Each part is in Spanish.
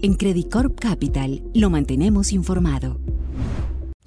En Credit Corp Capital lo mantenemos informado.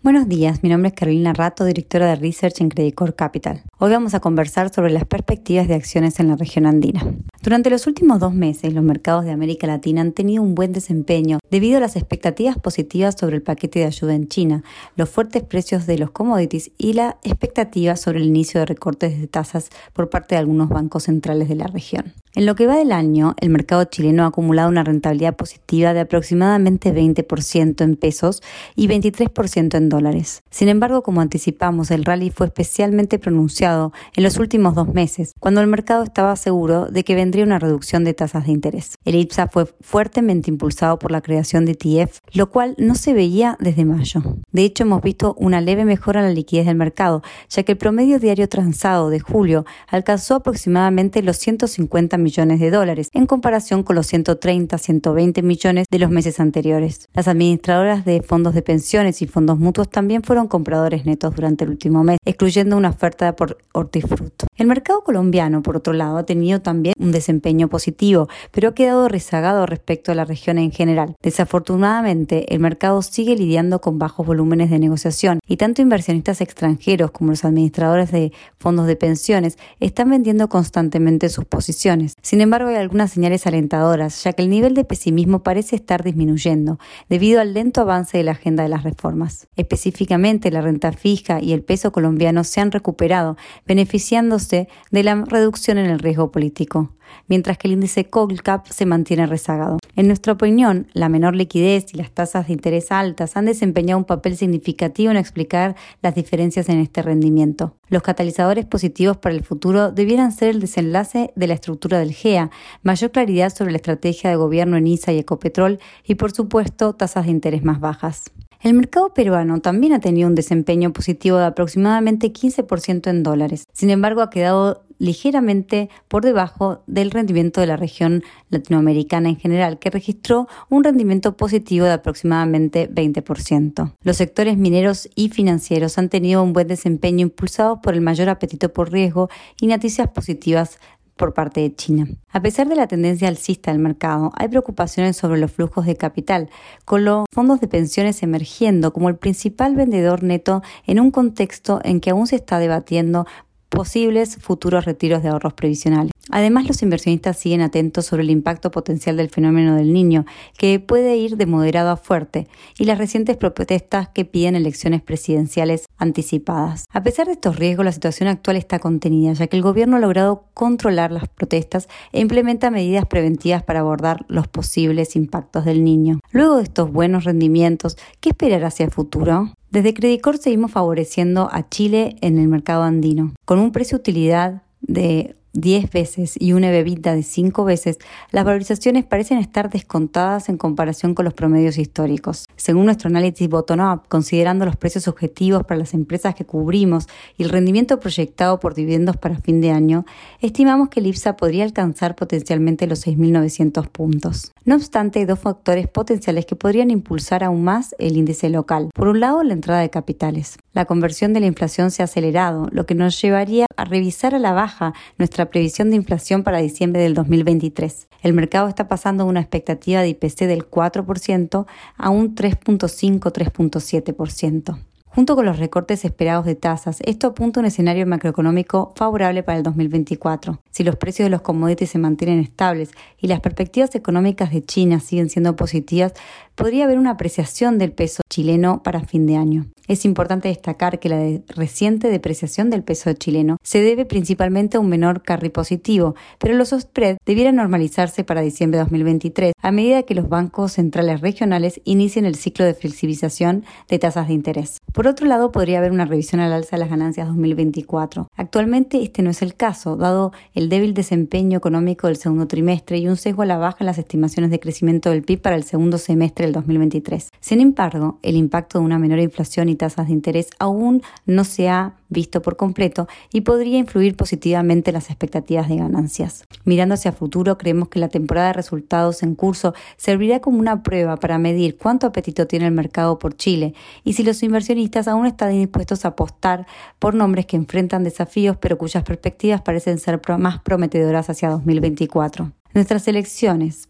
Buenos días, mi nombre es Carolina Rato, directora de Research en Credit Corp Capital. Hoy vamos a conversar sobre las perspectivas de acciones en la región andina. Durante los últimos dos meses, los mercados de América Latina han tenido un buen desempeño debido a las expectativas positivas sobre el paquete de ayuda en China, los fuertes precios de los commodities y la expectativa sobre el inicio de recortes de tasas por parte de algunos bancos centrales de la región. En lo que va del año, el mercado chileno ha acumulado una rentabilidad positiva de aproximadamente 20% en pesos y 23% en dólares. Sin embargo, como anticipamos, el rally fue especialmente pronunciado en los últimos dos meses, cuando el mercado estaba seguro de que vendría una reducción de tasas de interés. El IPSA fue fuertemente impulsado por la creación de ETF, lo cual no se veía desde mayo. De hecho, hemos visto una leve mejora en la liquidez del mercado, ya que el promedio diario transado de julio alcanzó aproximadamente los 150 millones de dólares, en comparación con los 130-120 millones de los meses anteriores. Las administradoras de fondos de pensiones y fondos mutuos también fueron compradores netos durante el último mes, excluyendo una oferta por hortifruto. El mercado colombiano, por otro lado, ha tenido también un desempeño positivo, pero ha quedado rezagado respecto a la región en general. Desafortunadamente, el mercado sigue lidiando con bajos volúmenes de negociación y tanto inversionistas extranjeros como los administradores de fondos de pensiones están vendiendo constantemente sus posiciones. Sin embargo, hay algunas señales alentadoras, ya que el nivel de pesimismo parece estar disminuyendo debido al lento avance de la agenda de las reformas. Específicamente, la renta fija y el peso colombiano se han recuperado, beneficiándose de la reducción en el riesgo político mientras que el índice Colcap se mantiene rezagado. En nuestra opinión, la menor liquidez y las tasas de interés altas han desempeñado un papel significativo en explicar las diferencias en este rendimiento. Los catalizadores positivos para el futuro debieran ser el desenlace de la estructura del GEA, mayor claridad sobre la estrategia de gobierno en ISA y Ecopetrol y, por supuesto, tasas de interés más bajas. El mercado peruano también ha tenido un desempeño positivo de aproximadamente 15% en dólares. Sin embargo, ha quedado ligeramente por debajo del rendimiento de la región latinoamericana en general, que registró un rendimiento positivo de aproximadamente 20%. Los sectores mineros y financieros han tenido un buen desempeño impulsado por el mayor apetito por riesgo y noticias positivas por parte de China. A pesar de la tendencia alcista del mercado, hay preocupaciones sobre los flujos de capital, con los fondos de pensiones emergiendo como el principal vendedor neto en un contexto en que aún se está debatiendo posibles futuros retiros de ahorros previsionales. Además, los inversionistas siguen atentos sobre el impacto potencial del fenómeno del niño, que puede ir de moderado a fuerte, y las recientes protestas que piden elecciones presidenciales anticipadas. A pesar de estos riesgos, la situación actual está contenida, ya que el gobierno ha logrado controlar las protestas e implementa medidas preventivas para abordar los posibles impactos del niño. Luego de estos buenos rendimientos, ¿qué esperar hacia el futuro? Desde Credicor seguimos favoreciendo a Chile en el mercado andino, con un precio-utilidad de 10 veces y una bebida de 5 veces, las valorizaciones parecen estar descontadas en comparación con los promedios históricos. Según nuestro análisis bottom-up, considerando los precios objetivos para las empresas que cubrimos y el rendimiento proyectado por dividendos para fin de año, estimamos que el IPSA podría alcanzar potencialmente los 6.900 puntos. No obstante, hay dos factores potenciales que podrían impulsar aún más el índice local. Por un lado, la entrada de capitales. La conversión de la inflación se ha acelerado, lo que nos llevaría a revisar a la baja nuestra previsión de inflación para diciembre del 2023. El mercado está pasando de una expectativa de IPC del 4% a un 3.5-3.7%. Junto con los recortes esperados de tasas, esto apunta a un escenario macroeconómico favorable para el 2024. Si los precios de los commodities se mantienen estables y las perspectivas económicas de China siguen siendo positivas, podría haber una apreciación del peso chileno para fin de año. Es importante destacar que la reciente depreciación del peso chileno se debe principalmente a un menor carry positivo, pero los spreads debieran normalizarse para diciembre de 2023 a medida que los bancos centrales regionales inicien el ciclo de flexibilización de tasas de interés. Por otro lado, podría haber una revisión al alza de las ganancias 2024. Actualmente este no es el caso, dado el débil desempeño económico del segundo trimestre y un sesgo a la baja en las estimaciones de crecimiento del PIB para el segundo semestre del 2023. Sin embargo, el impacto de una menor inflación y tasas de interés aún no se ha visto por completo y podría influir positivamente en las expectativas de ganancias. Mirando hacia futuro, creemos que la temporada de resultados en curso servirá como una prueba para medir cuánto apetito tiene el mercado por Chile y si los inversionistas aún están dispuestos a apostar por nombres que enfrentan desafíos pero cuyas perspectivas parecen ser más prometedoras hacia 2024. Nuestras elecciones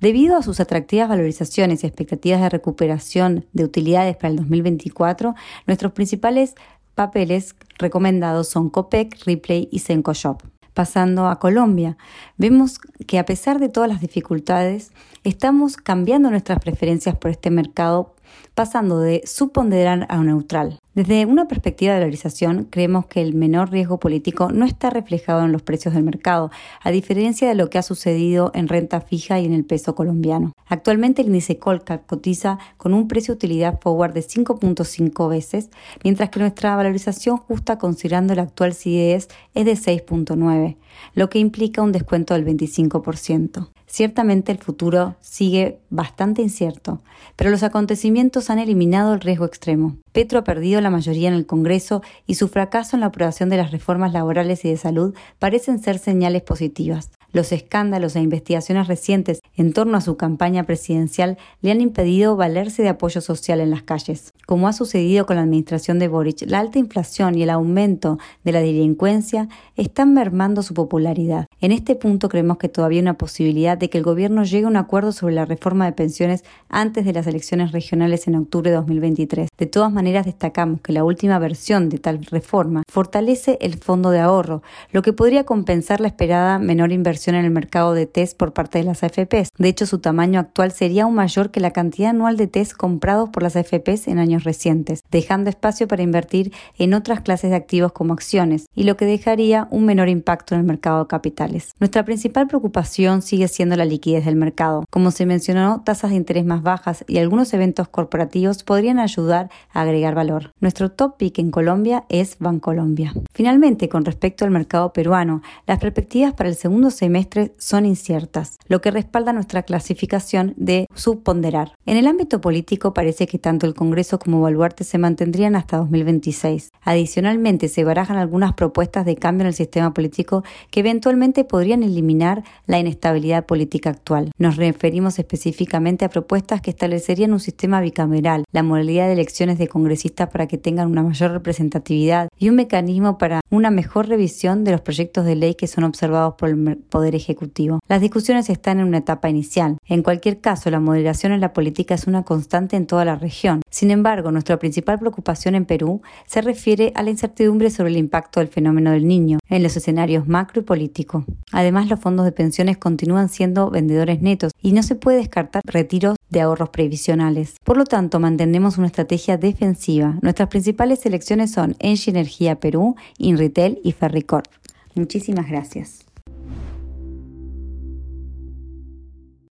Debido a sus atractivas valorizaciones y expectativas de recuperación de utilidades para el 2024, nuestros principales papeles recomendados son Copec, Ripley y Senco Shop. Pasando a Colombia, vemos que a pesar de todas las dificultades, estamos cambiando nuestras preferencias por este mercado pasando de subponderar a neutral. Desde una perspectiva de valorización, creemos que el menor riesgo político no está reflejado en los precios del mercado, a diferencia de lo que ha sucedido en renta fija y en el peso colombiano. Actualmente el índice cotiza con un precio utilidad forward de 5.5 veces, mientras que nuestra valorización justa considerando el actual CDS es de 6.9, lo que implica un descuento del 25%. Ciertamente el futuro sigue bastante incierto, pero los acontecimientos han eliminado el riesgo extremo. Petro ha perdido la mayoría en el Congreso y su fracaso en la aprobación de las reformas laborales y de salud parecen ser señales positivas. Los escándalos e investigaciones recientes en torno a su campaña presidencial le han impedido valerse de apoyo social en las calles. Como ha sucedido con la administración de Boric, la alta inflación y el aumento de la delincuencia están mermando su popularidad. En este punto creemos que todavía hay una posibilidad de que el gobierno llegue a un acuerdo sobre la reforma de pensiones antes de las elecciones regionales en octubre de 2023. De todas maneras, destacamos que la última versión de tal reforma fortalece el fondo de ahorro, lo que podría compensar la esperada menor inversión en el mercado de test por parte de las AFPs. De hecho, su tamaño actual sería aún mayor que la cantidad anual de test comprados por las AFPs en recientes, dejando espacio para invertir en otras clases de activos como acciones, y lo que dejaría un menor impacto en el mercado de capitales. Nuestra principal preocupación sigue siendo la liquidez del mercado. Como se mencionó, tasas de interés más bajas y algunos eventos corporativos podrían ayudar a agregar valor. Nuestro top pick en Colombia es Bancolombia. Finalmente, con respecto al mercado peruano, las perspectivas para el segundo semestre son inciertas, lo que respalda nuestra clasificación de subponderar. En el ámbito político parece que tanto el Congreso como Baluarte se mantendrían hasta 2026. Adicionalmente, se barajan algunas propuestas de cambio en el sistema político que eventualmente podrían eliminar la inestabilidad política actual. Nos referimos específicamente a propuestas que establecerían un sistema bicameral, la modalidad de elecciones de congresistas para que tengan una mayor representatividad y un mecanismo para una mejor revisión de los proyectos de ley que son observados por el Poder Ejecutivo. Las discusiones están en una etapa inicial. En cualquier caso, la moderación en la política es una constante en toda la región. Sin embargo, nuestra principal preocupación en Perú se refiere a la incertidumbre sobre el impacto del fenómeno del niño en los escenarios macro y político. Además, los fondos de pensiones continúan siendo vendedores netos y no se puede descartar retiros de ahorros previsionales. Por lo tanto, mantenemos una estrategia defensiva. Nuestras principales selecciones son Engie Energía Perú, InRetail y Ferricorp. Muchísimas gracias.